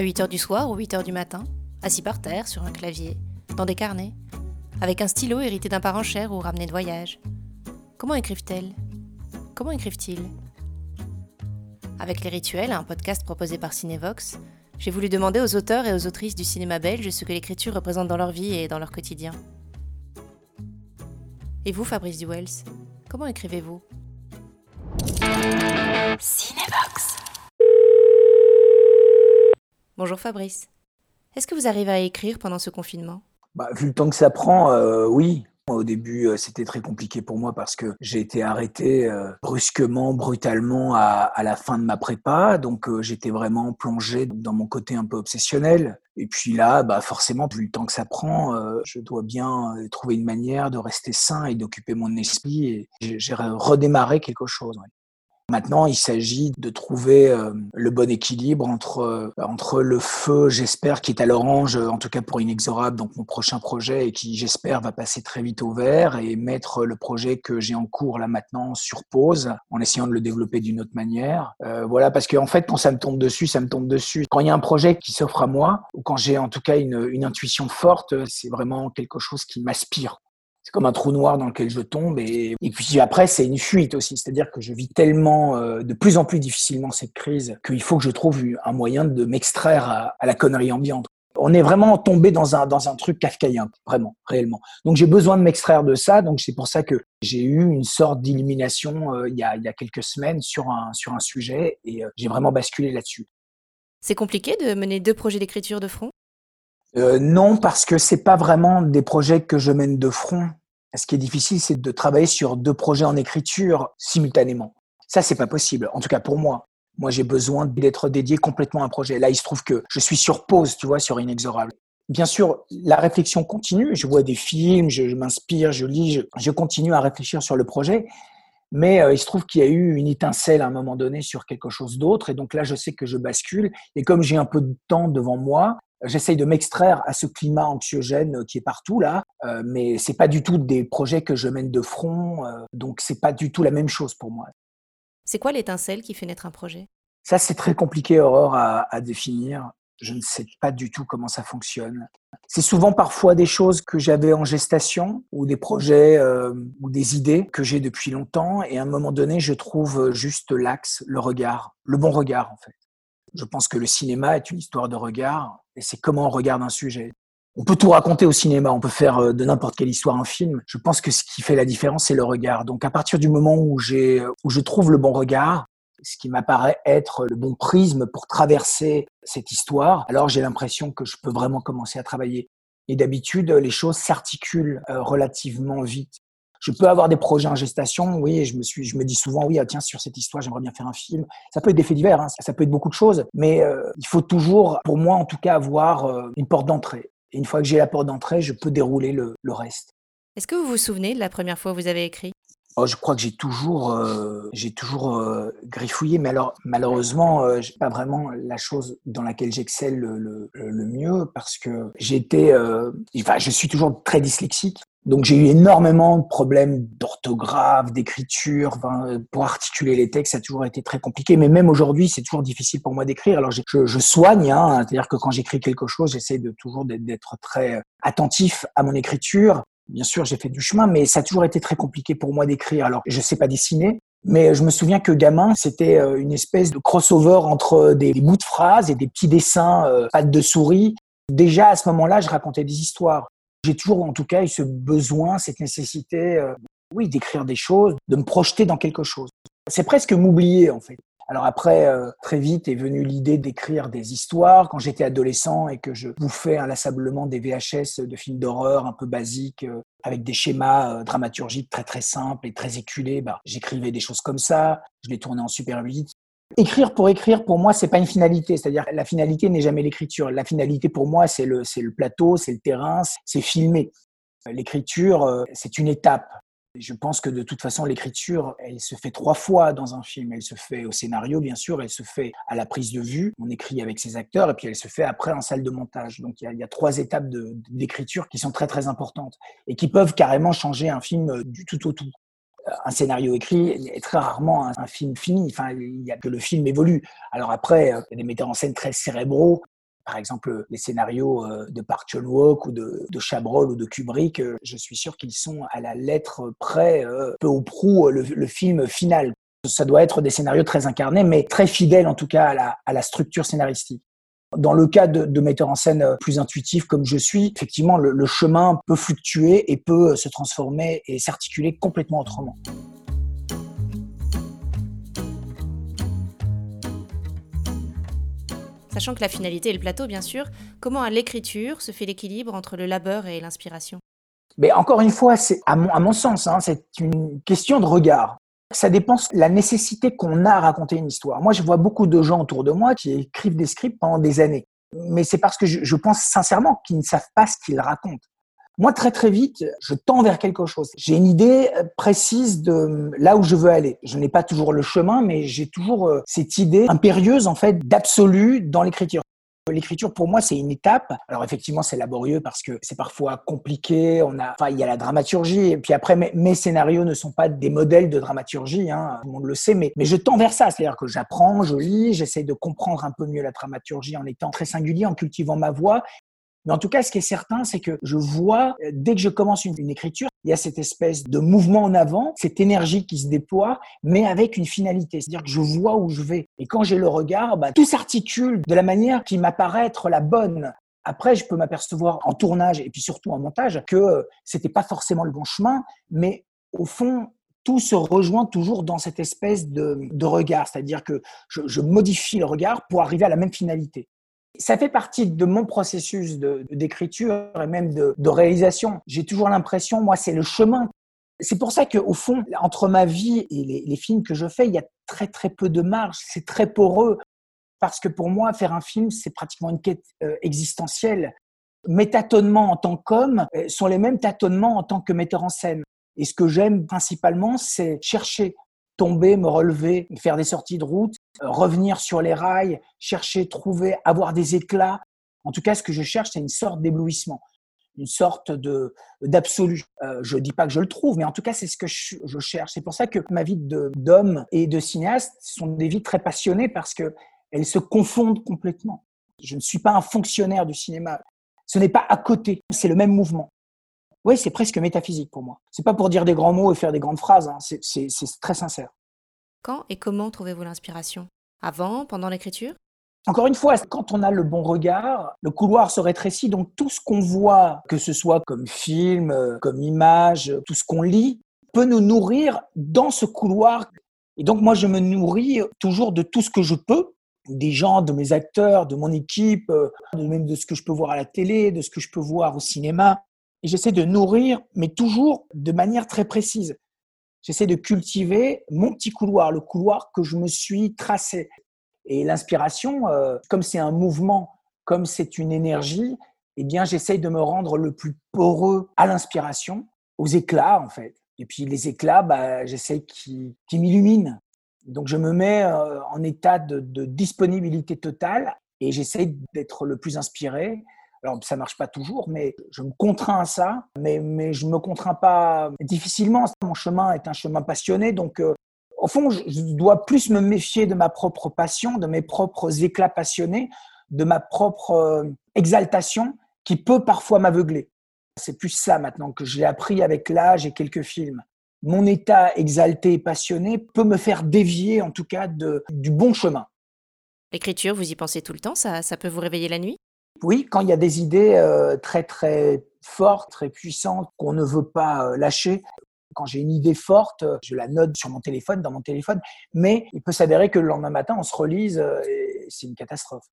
À 8 h du soir ou 8 h du matin, assis par terre sur un clavier, dans des carnets, avec un stylo hérité d'un parent cher ou ramené de voyage. Comment écrivent-elles? Comment écrivent-ils? Avec Les Rituels, un podcast proposé par Cinevox, j'ai voulu demander aux auteurs et aux autrices du cinéma belge ce que l'écriture représente dans leur vie et dans leur quotidien. Et vous, Fabrice Duwels, comment écrivez-vous? Cinevox. Bonjour Fabrice. Est-ce que vous arrivez à écrire pendant ce confinement? Bah, Vu le temps que ça prend, euh, oui. Au début, euh, c'était très compliqué pour moi parce que j'ai été arrêté euh, brusquement, brutalement à, la fin de ma prépa. Donc, j'étais vraiment plongé dans mon côté un peu obsessionnel. Et puis là, bah, forcément, vu le temps que ça prend, je dois bien trouver une manière de rester sain et d'occuper mon esprit. Et j'ai redémarré quelque chose. Maintenant, il s'agit de trouver euh, le bon équilibre entre, euh, entre le feu, j'espère, qui est à l'orange, en tout cas pour Inexorable, donc mon prochain projet, et qui, j'espère, va passer très vite au vert, et mettre le projet que j'ai en cours là maintenant sur pause, en essayant de le développer d'une autre manière. Euh, voilà, parce qu'en en fait, quand ça me tombe dessus, ça me tombe dessus. Quand il y a un projet qui s'offre à moi, ou quand j'ai en tout cas une, une intuition forte, c'est vraiment quelque chose qui m'aspire c'est comme un trou noir dans lequel je tombe. Et, et puis après, c'est une fuite aussi. C'est-à-dire que je vis tellement, euh, de plus en plus difficilement cette crise, qu'il faut que je trouve un moyen de m'extraire à, la connerie ambiante. On est vraiment tombé dans un, dans un truc kafkaïen, vraiment, réellement. Donc j'ai besoin de m'extraire de ça. Donc c'est pour ça que j'ai eu une sorte d'illumination euh, il, y a, il y a quelques semaines sur un, sur un sujet et euh, j'ai vraiment basculé là-dessus. C'est compliqué de mener deux projets d'écriture de front? Euh, non, parce que c'est pas vraiment des projets que je mène de front. Ce qui est difficile, c'est de travailler sur deux projets en écriture simultanément. Ça, c'est pas possible. En tout cas, pour moi. Moi, j'ai besoin d'être dédié complètement à un projet. Là, il se trouve que je suis sur pause, tu vois, sur Inexorable. Bien sûr, la réflexion continue. Je vois des films, je, m'inspire, je lis, je, continue à réfléchir sur le projet. Mais euh, il se trouve qu'il y a eu une étincelle à un moment donné sur quelque chose d'autre. Et donc là, je sais que je bascule. Et comme j'ai un peu de temps devant moi, J'essaye de m'extraire à ce climat anxiogène qui est partout là, euh, mais c'est pas du tout des projets que je mène de front, euh, donc c'est pas du tout la même chose pour moi. C'est quoi l'étincelle qui fait naître un projet? Ça, c'est très compliqué, Aurore, à, à, définir. Je ne sais pas du tout comment ça fonctionne. C'est souvent parfois des choses que j'avais en gestation ou des projets euh, ou des idées que j'ai depuis longtemps et à un moment donné, je trouve juste l'axe, le regard, le bon regard en fait. Je pense que le cinéma est une histoire de regard et c'est comment on regarde un sujet. On peut tout raconter au cinéma, on peut faire euh, de n'importe quelle histoire un film. Je pense que ce qui fait la différence, c'est le regard. Donc à partir du moment où, j'ai, où je trouve le bon regard, ce qui m'apparaît être le bon prisme pour traverser cette histoire, alors j'ai l'impression que je peux vraiment commencer à travailler. Et d'habitude, les choses s'articulent euh, relativement vite. Je peux avoir des projets en gestation, oui, je me je me dis souvent, oui, ah, tiens, sur cette histoire, j'aimerais bien faire un film. Ça peut être des faits divers, hein, ça peut être beaucoup de choses, mais euh, il faut toujours, pour moi en tout cas, avoir euh, une porte d'entrée. Et une fois que j'ai la porte d'entrée, je peux dérouler le, le reste. Est-ce que vous vous souvenez de la première fois où vous avez écrit? Oh, je crois que j'ai toujours, euh, j'ai toujours euh, griffouillé, mais alors malheureusement, euh, j'ai pas vraiment la chose dans laquelle j'excelle le, le, le, mieux parce que été, euh, enfin, je suis toujours très dyslexique. Donc j'ai eu énormément de problèmes d'orthographe, d'écriture, enfin, pour articuler les textes, ça a toujours été très compliqué. Mais même aujourd'hui, c'est toujours difficile pour moi d'écrire. Alors je, je soigne, hein, c'est-à-dire que quand j'écris quelque chose, j'essaie de toujours d'être très attentif à mon écriture. Bien sûr, j'ai fait du chemin, mais ça a toujours été très compliqué pour moi d'écrire. Alors, je sais pas dessiner, mais je me souviens que gamin, c'était euh, une espèce de crossover entre des bouts de phrases et des petits dessins, euh, pattes de souris. Déjà, à ce moment-là, je racontais des histoires. J'ai toujours, en tout cas, eu ce besoin, cette nécessité, euh, oui, d'écrire des choses, de me projeter dans quelque chose. C'est presque m'oublier, en fait. Alors après, euh, très vite est venue l'idée d'écrire des histoires. Quand j'étais adolescent et que je bouffais inlassablement des VHS de films d'horreur un peu basiques, euh, avec des schémas euh, dramaturgiques très très simples et très éculés, bah, j'écrivais des choses comme ça. Je les tournais en super 8. Écrire pour écrire, pour moi, c'est pas une finalité. C'est-à-dire, la finalité n'est jamais l'écriture. La finalité, pour moi, c'est le, le plateau, c'est le terrain, c'est filmer. L'écriture, c'est une étape. Je pense que de toute façon, l'écriture, elle se fait trois fois dans un film. Elle se fait au scénario, bien sûr, elle se fait à la prise de vue, on écrit avec ses acteurs, et puis elle se fait après en salle de montage. Donc il y a, trois étapes d'écriture qui sont très très importantes et qui peuvent carrément changer un film du tout au tout. Un scénario écrit est très rarement un, film fini. Enfin, il y a que le film évolue. Alors après, il y a des metteurs en scène très cérébraux par exemple, les scénarios euh, de Park Chan-wook ou de, de Chabrol ou de Kubrick, euh, je suis sûr qu'ils sont à la lettre près, euh, peu ou prou, le, film final. Ça doit être des scénarios très incarnés, mais très fidèles en tout cas à la, structure scénaristique. Dans le cas de, metteurs en scène plus intuitifs comme je suis, effectivement, le chemin peut fluctuer et peut se transformer et s'articuler complètement autrement. Sachant que la finalité est le plateau, bien sûr, comment à l'écriture se fait l'équilibre entre le labeur et l'inspiration? Mais encore une fois, c'est à mon, sens, hein, c'est une question de regard. Ça dépend de la nécessité qu'on a à raconter une histoire. Moi, je vois beaucoup de gens autour de moi qui écrivent des scripts pendant des années. Mais c'est parce que je pense sincèrement qu'ils ne savent pas ce qu'ils racontent. Moi, très très vite, je tends vers quelque chose. J'ai une idée euh, précise de là où je veux aller. Je n'ai pas toujours le chemin, mais j'ai toujours euh, cette idée impérieuse en fait d'absolu dans l'écriture. L'écriture, pour moi, c'est une étape. Alors effectivement, c'est laborieux parce que c'est parfois compliqué. On a, enfin, il y a la dramaturgie. Et puis après, mes, scénarios ne sont pas des modèles de dramaturgie. Hein, tout le monde le sait. Mais, mais je tends vers ça. C'est-à-dire que j'apprends, je lis, j'essaie de comprendre un peu mieux la dramaturgie en étant très singulier, en cultivant ma voix. Mais en tout cas, ce qui est certain, c'est que je vois, euh, dès que je commence une, écriture, il y a cette espèce de mouvement en avant, cette énergie qui se déploie, mais avec une finalité. C'est-à-dire que je vois où je vais. Et quand j'ai le regard, bah, tout s'articule de la manière qui m'apparaît être la bonne. Après, je peux m'apercevoir en tournage et puis surtout en montage que euh, c'était pas forcément le bon chemin, mais au fond, tout se rejoint toujours dans cette espèce de, regard, c'est-à-dire que je modifie le regard pour arriver à la même finalité. Ça fait partie de mon processus d'écriture et même de, réalisation. J'ai toujours l'impression, moi, c'est le chemin. C'est pour ça qu'au fond, entre ma vie et les, films que je fais, il y a très très peu de marge. C'est très poreux. Parce que pour moi, faire un film, c'est pratiquement une quête euh, existentielle. Mes tâtonnements en tant qu'homme euh, sont les mêmes tâtonnements en tant que metteur en scène. Et ce que j'aime principalement, c'est chercher tomber, me relever, faire des sorties de route, revenir sur les rails, chercher, trouver, avoir des éclats. En tout cas, ce que je cherche, c'est une sorte d'éblouissement, une sorte de d'absolu. Euh, je dis pas que je le trouve, mais en tout cas, c'est ce que je, cherche. C'est pour ça que ma vie d'homme et de cinéaste sont des vies très passionnées parce que elles se confondent complètement. Je ne suis pas un fonctionnaire du cinéma. Ce n'est pas à côté, c'est le même mouvement. Oui, c'est presque métaphysique pour moi. C'est pas pour dire des grands mots et faire des grandes phrases, hein. c'est très sincère. Quand et comment trouvez-vous l'inspiration? Avant, pendant l'écriture? Encore une fois, quand on a le bon regard, le couloir se rétrécit, donc tout ce qu'on voit, que ce soit comme film, comme image, tout ce qu'on lit, peut nous nourrir dans ce couloir. Et donc moi, je me nourris toujours de tout ce que je peux, des gens, de mes acteurs, de mon équipe, même de ce que je peux voir à la télé, de ce que je peux voir au cinéma. Et j'essaie de nourrir, mais toujours de manière très précise. J'essaie de cultiver mon petit couloir, le couloir que je me suis tracé. Et l'inspiration, euh, comme c'est un mouvement, comme c'est une énergie, eh bien, j'essaie de me rendre le plus poreux à l'inspiration, aux éclats, en fait. Et puis, les éclats, bah, j'essaie qu'ils m'illuminent. Donc, je me mets euh, en état de, de disponibilité totale et j'essaie d'être le plus inspiré alors, ça marche pas toujours, mais je me contrains à ça, mais, mais je me contrains pas difficilement. Mon chemin est un chemin passionné, donc euh, au fond, je dois plus me méfier de ma propre passion, de mes propres éclats passionnés, de ma propre euh, exaltation qui peut parfois m'aveugler. C'est plus ça maintenant que j'ai appris avec l'âge et quelques films. Mon état exalté et passionné peut me faire dévier, en tout cas, du bon chemin. L'écriture, vous y pensez tout le temps ça, ça peut vous réveiller la nuit? Oui, quand il y a des idées euh, très très fortes, très puissantes qu'on ne veut pas euh, lâcher. Quand j'ai une idée forte, je la note sur mon téléphone, dans mon téléphone, mais il peut s'avérer que le lendemain matin, on se relise euh, et c'est une catastrophe.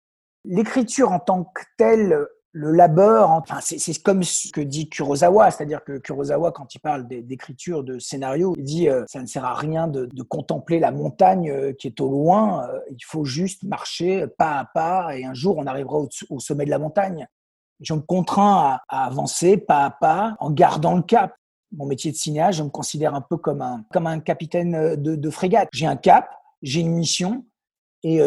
L'écriture en tant que telle, le labeur, enfin, c'est comme ce que dit Kurosawa, c'est-à-dire que Kurosawa, quand il parle d'écriture, de scénario, il dit euh, ça ne sert à rien de, contempler la montagne euh, qui est au loin, euh, il faut juste marcher pas à pas et un jour on arrivera au, sommet de la montagne. Je me contrains à, avancer pas à pas en gardant le cap. Mon métier de cinéaste, je me considère un peu comme un, comme un capitaine de, de frégate. J'ai un cap, j'ai une mission et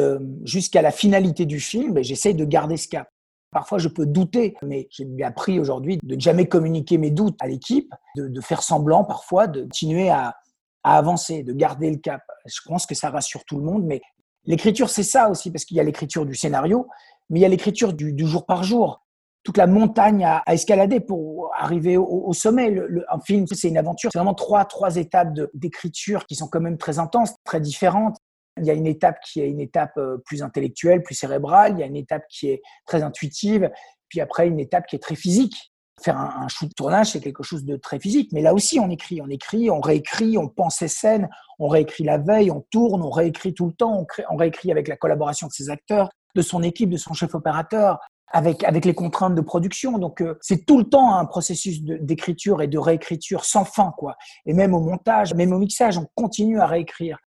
jusqu'à la finalité du film, ben, j'essaye de garder ce cap. Parfois, je peux douter, mais j'ai appris aujourd'hui de ne jamais communiquer mes doutes à l'équipe, de, faire semblant parfois, de continuer à, avancer, de garder le cap. Je pense que ça rassure tout le monde, mais l'écriture, c'est ça aussi, parce qu'il y a l'écriture du scénario, mais il y a l'écriture du, jour par jour. Toute la montagne à, escalader pour arriver au, sommet. Un film, c'est une aventure. C'est vraiment trois, trois étapes d'écriture qui sont quand même très intenses, très différentes. Il y a une étape qui est une étape euh, plus intellectuelle, plus cérébrale. Il y a une étape qui est très intuitive. Puis après, une étape qui est très physique. Faire un, shoot tournage, c'est quelque chose de très physique. Mais là aussi, on écrit, on écrit, on réécrit, on pense ses scènes, on réécrit la veille, on tourne, on réécrit tout le temps, on, réécrit avec la collaboration de ses acteurs, de son équipe, de son chef opérateur, avec, avec les contraintes de production. Donc, euh, c'est tout le temps un processus d'écriture et de réécriture sans fin, quoi. Et même au montage, même au mixage, on continue à réécrire.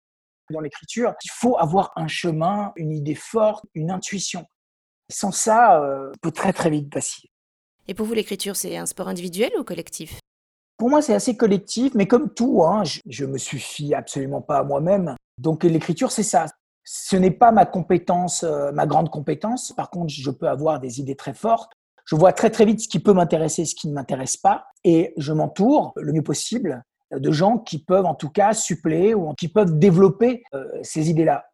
Dans l'écriture, il faut avoir un chemin, une idée forte, une intuition. Sans ça, euh, on peut très très vite passer. Et pour vous, l'écriture, c'est un sport individuel ou collectif? Pour moi, c'est assez collectif, mais comme tout, hein, je, ne me suffis absolument pas à moi-même. Donc l'écriture, c'est ça. Ce n'est pas ma compétence, euh, ma grande compétence. Par contre, je peux avoir des idées très fortes. Je vois très très vite ce qui peut m'intéresser ce qui ne m'intéresse pas. Et je m'entoure le mieux possible de gens qui peuvent en tout cas suppléer ou qui peuvent développer euh, ces idées-là.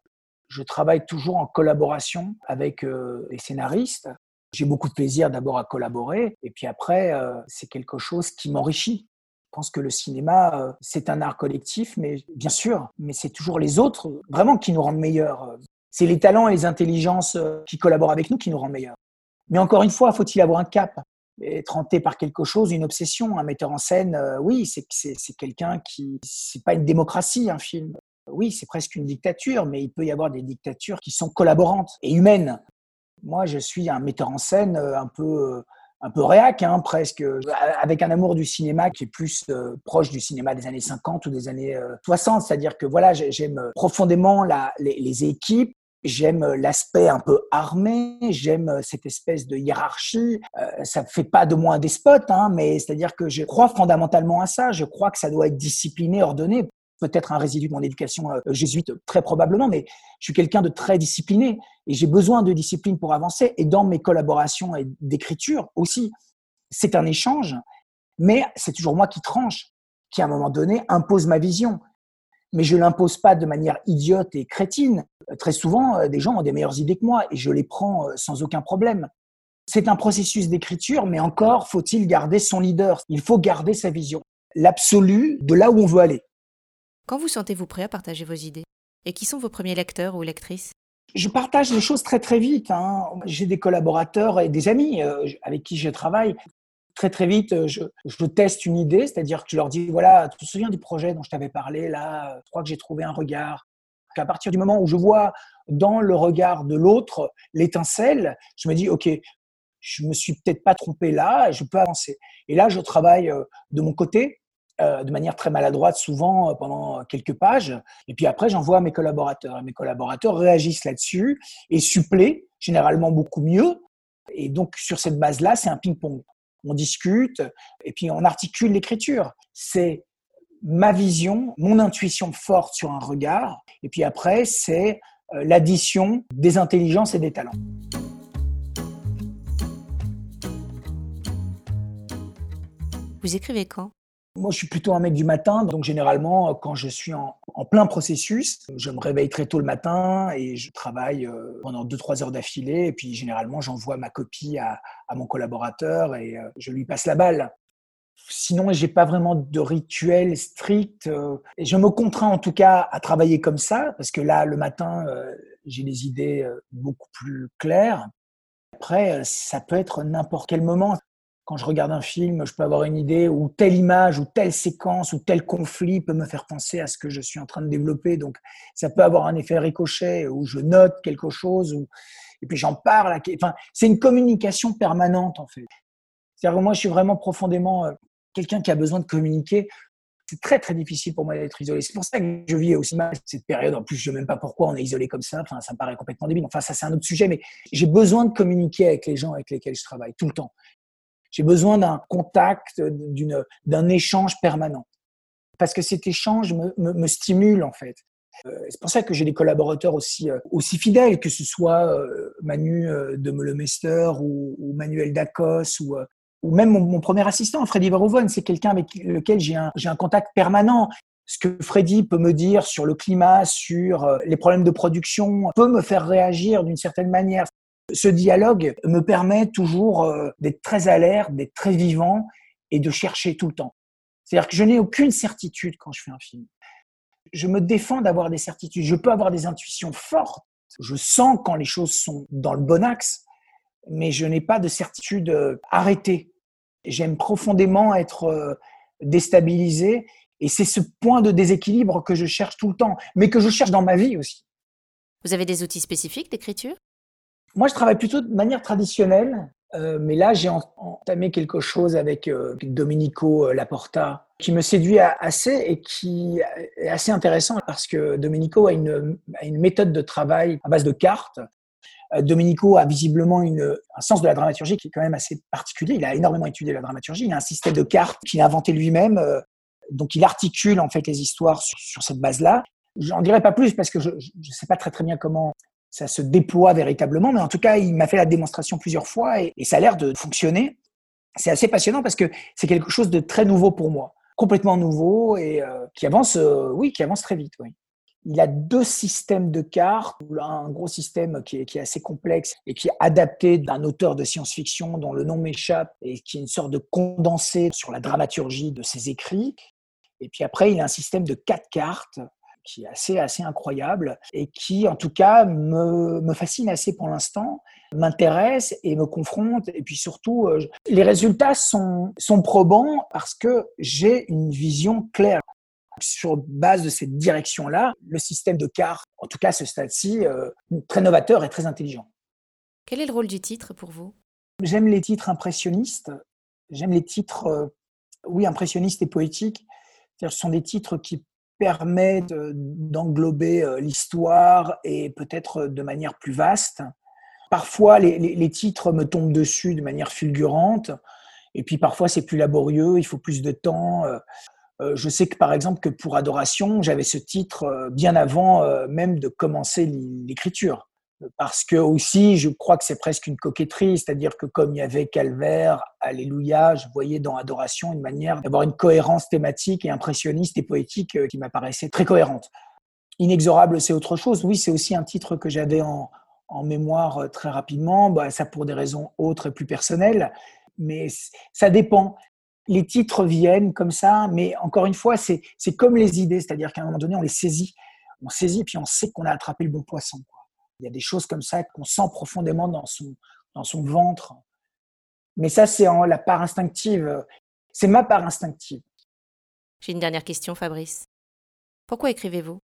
Je travaille toujours en collaboration avec euh, les scénaristes. J'ai beaucoup de plaisir d'abord à collaborer et puis après, euh, c'est quelque chose qui m'enrichit. Je pense que le cinéma, c'est un art collectif, mais bien sûr, mais c'est toujours les autres vraiment qui nous rendent meilleurs. C'est les talents et les intelligences qui collaborent avec nous qui nous rendent meilleurs. Mais encore une fois, faut-il avoir un cap? Être hanté par quelque chose, une obsession. Un metteur en scène, euh, oui, c'est quelqu'un qui, c'est pas une démocratie, un film. Oui, c'est presque une dictature, mais il peut y avoir des dictatures qui sont collaborantes et humaines. Moi, je suis un metteur en scène euh, un peu euh, un peu réac, hein, presque, avec un amour du cinéma qui est plus proche du cinéma des années 50 ou des années 60. C'est-à-dire que voilà, j'aime profondément la, les, équipes, J'aime l'aspect un peu armé, j'aime cette espèce de hiérarchie. Euh, ça ne fait pas de moi un despote, hein, mais c'est-à-dire que je crois fondamentalement à ça. Je crois que ça doit être discipliné, ordonné. Peut-être un résidu de mon éducation euh, jésuite, très probablement, mais je suis quelqu'un de très discipliné et j'ai besoin de discipline pour avancer. Et dans mes collaborations et d'écriture aussi, c'est un échange, mais c'est toujours moi qui tranche, qui à un moment donné impose ma vision mais je l'impose pas de manière idiote et crétine. Très souvent, euh, des gens ont des meilleures idées que moi et je les prends euh, sans aucun problème. C'est un processus d'écriture, mais encore faut-il garder son leader. Il faut garder sa vision, l'absolu de là où on veut aller. Quand vous sentez-vous prêt à partager vos idées? Et qui sont vos premiers lecteurs ou lectrices? Je partage les choses très très vite. Hein. J'ai des collaborateurs et des amis euh, avec qui je travaille très très vite, euh, je, teste une idée, c'est-à-dire que je leur dis voilà, tu te souviens du projet dont je t'avais parlé là Je crois que j'ai trouvé un regard. À partir du moment où je vois dans le regard de l'autre l'étincelle, je me dis ok, je me suis peut-être pas trompé là, je peux avancer. Et là, je travaille euh, de mon côté, euh, de manière très maladroite, souvent pendant quelques pages. Et puis après, j'envoie à mes collaborateurs. Et mes collaborateurs réagissent là-dessus et suppléent, généralement beaucoup mieux. Et donc, sur cette base-là, c'est un ping-pong on discute et puis on articule l'écriture. C'est ma vision, mon intuition forte sur un regard, et puis après, c'est euh, l'addition des intelligences et des talents. Vous écrivez quand? Moi, je suis plutôt un mec du matin, donc généralement, quand je suis en, plein processus, je me réveille très tôt le matin et je travaille euh, pendant 2-3 heures d'affilée. Et puis, généralement, j'envoie ma copie à, mon collaborateur et euh, je lui passe la balle. Sinon, j'ai pas vraiment de rituel strict. Euh, et je me contrains en tout cas à travailler comme ça, parce que là, le matin, j'ai des idées beaucoup plus claires. Après, ça peut être n'importe quel moment quand je regarde un film, je peux avoir une idée ou telle image ou telle séquence ou tel conflit peut me faire penser à ce que je suis en train de développer. Donc, ça peut avoir un effet ricochet où je note quelque chose et puis j'en parle. Enfin, c'est une communication permanente en fait. C'est-à-dire que moi, je suis vraiment profondément euh, quelqu'un qui a besoin de communiquer. C'est très très difficile pour moi d'être isolé. C'est pour ça que je vis aussi mal cette période. En plus, je ne sais même pas pourquoi on est isolé comme ça. Enfin, ça me paraît complètement débile. Enfin, ça c'est un autre sujet. Mais j'ai besoin de communiquer avec les gens avec lesquels je travaille tout le temps. J'ai besoin d'un contact, d'un échange permanent. Parce que cet échange me, me, stimule, en fait. Euh, c'est pour ça que j'ai des collaborateurs aussi, euh, aussi fidèles, que ce soit euh, Manu de Meulemester ou, ou Manuel Dacos ou, ou même mon, premier assistant, Freddy Verhoeven. C'est quelqu'un avec lequel j'ai un, un contact permanent ce que Freddy peut me dire sur le climat, sur les problèmes de production, peut me faire réagir d'une certaine manière Ce dialogue me permet toujours euh, d'être très alerte, d'être très vivant et de chercher tout le temps. C'est-à-dire que je n'ai aucune certitude quand je fais un film. Je me défends d'avoir des certitudes. Je peux avoir des intuitions fortes. Je sens quand les choses sont dans le bon axe, mais je n'ai pas de certitude euh, arrêtée. J'aime profondément être euh, déstabilisé et c'est ce point de déséquilibre que je cherche tout le temps, mais que je cherche dans ma vie aussi. Vous avez des outils spécifiques d'écriture? Moi, je travaille plutôt de manière traditionnelle, euh, mais là, j'ai entamé quelque chose avec euh, Domenico euh, Laporta qui me séduit assez et qui est assez intéressant parce que Domenico a une, méthode de travail à base de cartes. Domenico a visiblement une, un sens de la dramaturgie qui est quand même assez particulier. Il a énormément étudié la dramaturgie. Il a un système de cartes qu'il a inventé lui-même. Donc, il articule en fait les histoires sur, sur cette base-là. J'en dirai pas plus parce que je ne sais pas très très bien comment ça se déploie véritablement, mais en tout cas, il m'a fait la démonstration plusieurs fois et, ça a l'air de fonctionner. C'est assez passionnant parce que c'est quelque chose de très nouveau pour moi, complètement nouveau et euh, qui avance, euh, oui, qui avance très vite. Il a deux systèmes de cartes, un gros système qui est, qui est assez complexe et qui est adapté d'un auteur de science-fiction dont le nom m'échappe et qui est une sorte de condensé sur la dramaturgie de ses écrits. Et puis après, il a un système de quatre cartes qui est assez, assez incroyable et qui, en tout cas, me, me fascine assez pour l'instant, m'intéresse et me confronte. Et puis surtout, euh, les résultats sont, sont probants parce que j'ai une vision claire. Sur base de cette direction-là, le système de cartes, en tout cas ce stade-ci, euh, très novateur et très intelligent. Quel est le rôle du titre pour vous? J'aime les titres impressionnistes. J'aime les titres, euh, oui, impressionnistes et poétiques. Ce sont des titres qui permet d'englober euh, l'histoire et peut-être de manière plus vaste. Parfois, les, titres me tombent dessus de manière fulgurante, et puis parfois c'est plus laborieux, il faut plus de temps. Euh, euh, je sais que par exemple que pour Adoration, j'avais ce titre bien avant même de commencer l'écriture parce que aussi, je crois que c'est presque une coquetterie, c'est-à-dire que comme il y avait Calvaire, Alléluia, je voyais dans Adoration une manière d'avoir une cohérence thématique et impressionniste et poétique euh, qui m'apparaissait très cohérente. Inexorable, c'est autre chose. Oui, c'est aussi un titre que j'avais en, mémoire euh, très rapidement, bah, ça pour des raisons autres et plus personnelles, mais ça dépend. Les titres viennent comme ça, mais encore une fois, c'est comme les idées, c'est-à-dire qu'à un moment donné, on les saisit, on saisit, puis on sait qu'on a attrapé le bon poisson. Il y a des choses comme ça qu'on sent profondément dans son, dans son ventre. Mais ça, c'est en la part instinctive. C'est ma part instinctive. J'ai une dernière question, Fabrice. Pourquoi écrivez-vous?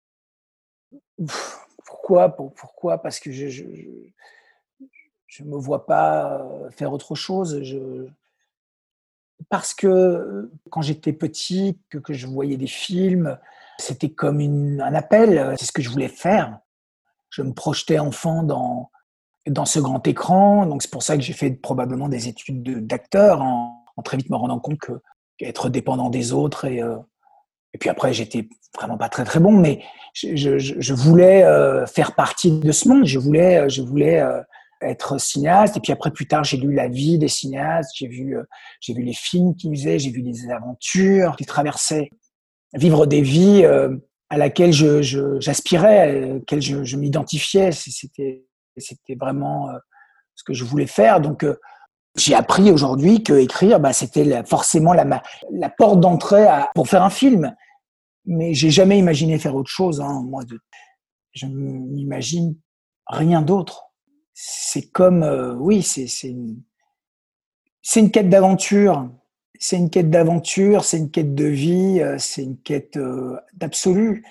Pourquoi Pourquoi? Parce que je ne me vois pas euh, faire autre chose. Je, parce que quand j'étais petit, que, que, je voyais des films, c'était comme un appel. C'est ce que je voulais faire je me projetais enfant dans, dans ce grand écran. Donc c'est pour ça que j'ai fait probablement des études d'acteur en, très vite me rendant compte que être dépendant des autres et, euh, et puis après j'étais vraiment pas très très bon, mais je, je, voulais euh, faire partie de ce monde. Je voulais euh, je voulais être cinéaste. Et puis après plus tard j'ai lu la vie des cinéastes, j'ai vu j'ai vu les films qu'ils faisaient, j'ai vu les aventures qu'ils traversaient, vivre des vies à laquelle j'aspirais, à laquelle je, m'identifiais. C'était, c'était vraiment euh, ce que je voulais faire. Donc, euh, j'ai appris aujourd'hui que écrire, bah, c'était forcément la, la porte d'entrée pour faire un film. Mais j'ai jamais imaginé faire autre chose. Hein. Moi, de, je m'imagine rien d'autre. C'est comme, euh, oui, c'est une, c'est une quête d'aventure c'est une quête d'aventure, c'est une quête de vie, euh, c'est une quête euh, d'absolu.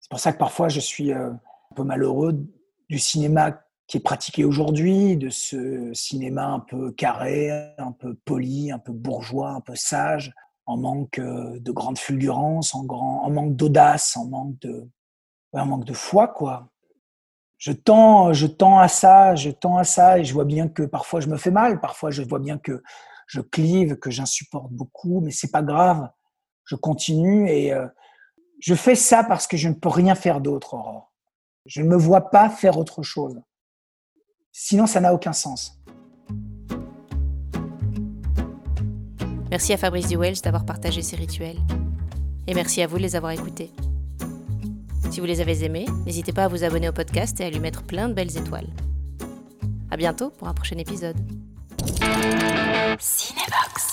C'est pour ça que parfois je suis euh, un peu malheureux du cinéma qui est pratiqué aujourd'hui, de ce cinéma un peu carré, un peu poli, un peu bourgeois, un peu sage, en manque de grande fulgurance, en, manque d'audace, en manque de, en manque de foi, quoi. Je tends, je tends à ça, je tends à ça, et je vois bien que parfois je me fais mal, parfois je vois bien que je clive, que j'insupporte beaucoup, mais c'est pas grave. Je continue et euh, je fais ça parce que je ne peux rien faire d'autre, Aurore. Je ne me vois pas faire autre chose. Sinon, ça n'a aucun sens. Merci à Fabrice Duwells d'avoir partagé ces rituels. Et merci à vous de les avoir écoutés. Si vous les avez aimés, n'hésitez pas à vous abonner au podcast et à lui mettre plein de belles étoiles. À bientôt pour un prochain épisode. Cinebox.